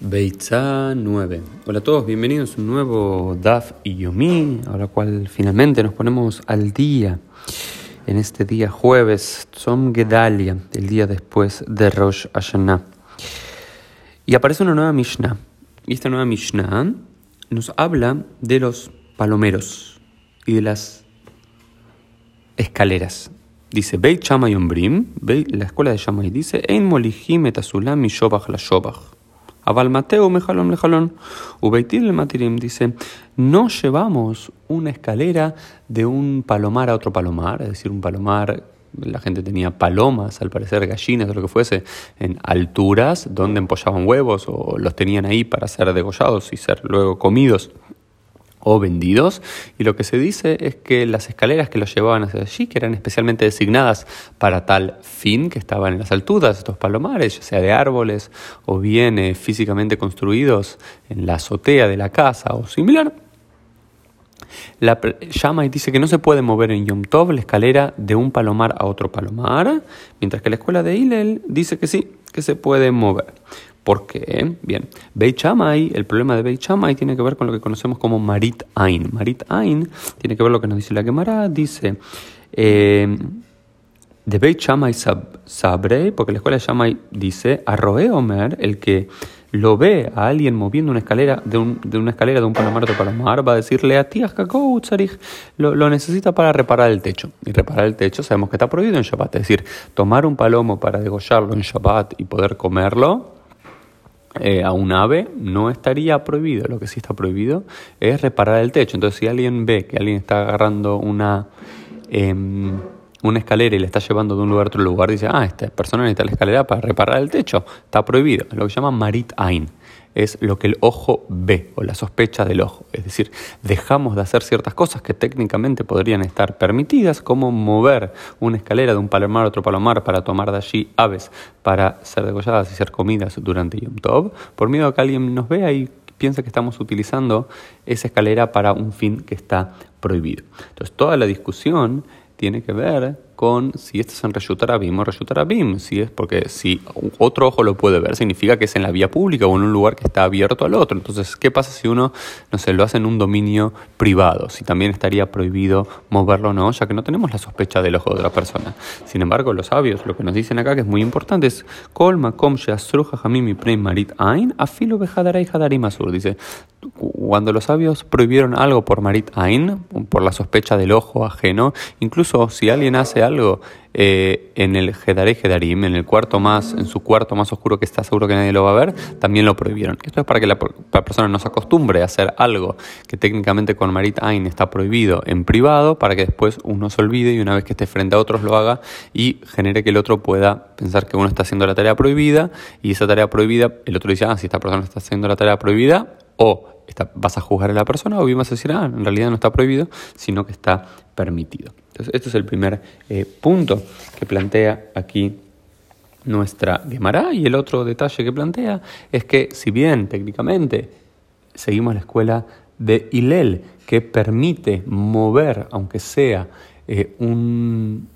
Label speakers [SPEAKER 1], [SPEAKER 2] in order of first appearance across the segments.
[SPEAKER 1] Beitza 9. Hola a todos, bienvenidos a un nuevo DAF y Yomi, a la cual finalmente nos ponemos al día en este día jueves, Tzom Gedalia, el día después de Rosh Hashanah. Y aparece una nueva Mishnah. Y esta nueva Mishnah nos habla de los palomeros y de las escaleras. Dice, Beit Shammai Ombrim, la escuela de Shammai dice, Ein molihim et shobach la shobach. Aval Mateo mejalón lejalón. Ubeitil matirim dice, no llevamos una escalera de un palomar a otro palomar, es decir, un palomar la gente tenía palomas, al parecer gallinas o lo que fuese, en alturas donde empollaban huevos o los tenían ahí para ser degollados y ser luego comidos o vendidos. Y lo que se dice es que las escaleras que los llevaban hacia allí, que eran especialmente designadas para tal fin, que estaban en las alturas, estos palomares, ya sea de árboles o bien eh, físicamente construidos en la azotea de la casa o similar, la llama y dice que no se puede mover en Yom Tov la escalera de un palomar a otro palomar, mientras que la escuela de Hillel dice que sí, que se puede mover. ¿Por qué? Bien, Beit Shammai, el problema de Beit Shammai tiene que ver con lo que conocemos como Marit Ain. Marit Ain tiene que ver lo que nos dice la Gemara, dice eh, de Beit Shammai Sabre, porque la escuela de Shammai dice, Arroe Omer, el que lo ve a alguien moviendo una escalera de, una escalera de un palomar a palomar, va a decirle a ti, lo, lo necesita para reparar el techo. Y reparar el techo sabemos que está prohibido en Shabbat. Es decir, tomar un palomo para degollarlo en Shabbat y poder comerlo, eh, a un ave no estaría prohibido. Lo que sí está prohibido es reparar el techo. Entonces, si alguien ve que alguien está agarrando una, em, una escalera y le está llevando de un lugar a otro lugar, dice, ah, esta persona necesita la escalera para reparar el techo. Está prohibido. lo que se llama marit ain es lo que el ojo ve o la sospecha del ojo. Es decir, dejamos de hacer ciertas cosas que técnicamente podrían estar permitidas, como mover una escalera de un palomar a otro palomar para tomar de allí aves para ser degolladas y ser comidas durante Yom Tov, por miedo a que alguien nos vea y piensa que estamos utilizando esa escalera para un fin que está prohibido. Entonces, toda la discusión tiene que ver con si esto es en Reshutarabim o Reshutarabim. Si es porque si otro ojo lo puede ver, significa que es en la vía pública o en un lugar que está abierto al otro. Entonces, ¿qué pasa si uno, no sé, lo hace en un dominio privado? Si también estaría prohibido moverlo o no, ya que no tenemos la sospecha del ojo de otra persona. Sin embargo, los sabios lo que nos dicen acá, que es muy importante, es Kolma kom marit ain afilo hadarim asur. Dice, cuando los sabios prohibieron algo por marit ain, por la sospecha del ojo ajeno, incluso si alguien hace algo eh, en el Gedare Gedarim, en el cuarto más, en su cuarto más oscuro que está seguro que nadie lo va a ver, también lo prohibieron. Esto es para que la, persona no se acostumbre a hacer algo que técnicamente con Marit Ain está prohibido en privado, para que después uno se olvide y una vez que esté frente a otros lo haga y genere que el otro pueda pensar que uno está haciendo la tarea prohibida y esa tarea prohibida, el otro dice, ah, si esta persona está haciendo la tarea prohibida, o vas a juzgar a la persona o bien vas a decir, ah, en realidad no está prohibido, sino que está permitido. Entonces, este es el primer eh, punto que plantea aquí nuestra Gemara. Y el otro detalle que plantea es que, si bien técnicamente seguimos la escuela de Hillel, que permite mover, aunque sea eh, un,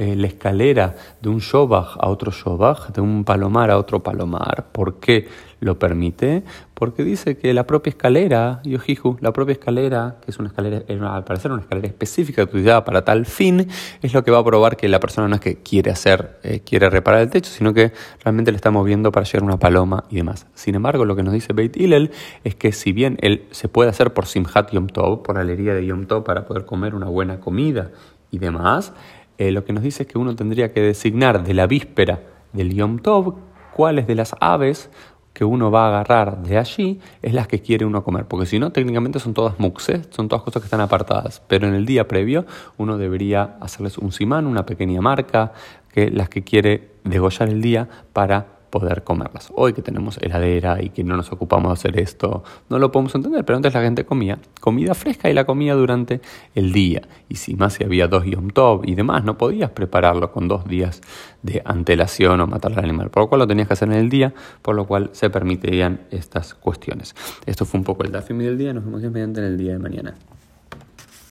[SPEAKER 1] eh, la escalera de un shobach a otro shobach, de un palomar a otro palomar. ¿Por qué lo permite? Porque dice que la propia escalera, Yojihu, la propia escalera, que es una escalera, al parecer una escalera específica utilizada para tal fin, es lo que va a probar que la persona no es que quiere hacer, eh, quiere reparar el techo, sino que realmente le está moviendo para llegar una paloma y demás. Sin embargo, lo que nos dice Beit Hillel es que si bien él se puede hacer por Simhat Yom Tov, por alegría de Yom Tov para poder comer una buena comida y demás, eh, lo que nos dice es que uno tendría que designar de la víspera del Yom Tov cuáles de las aves que uno va a agarrar de allí es las que quiere uno comer, porque si no, técnicamente son todas muxes, son todas cosas que están apartadas, pero en el día previo uno debería hacerles un simán, una pequeña marca, que las que quiere degollar el día para poder comerlas. Hoy que tenemos heladera y que no nos ocupamos de hacer esto, no lo podemos entender, pero antes la gente comía comida fresca y la comía durante el día. Y si más si había dos Yom Tov y demás, no podías prepararlo con dos días de antelación o matar al animal, por lo cual lo tenías que hacer en el día, por lo cual se permitirían estas cuestiones. Esto fue un poco el Dafimi del día, nos vemos mediante en el día de mañana.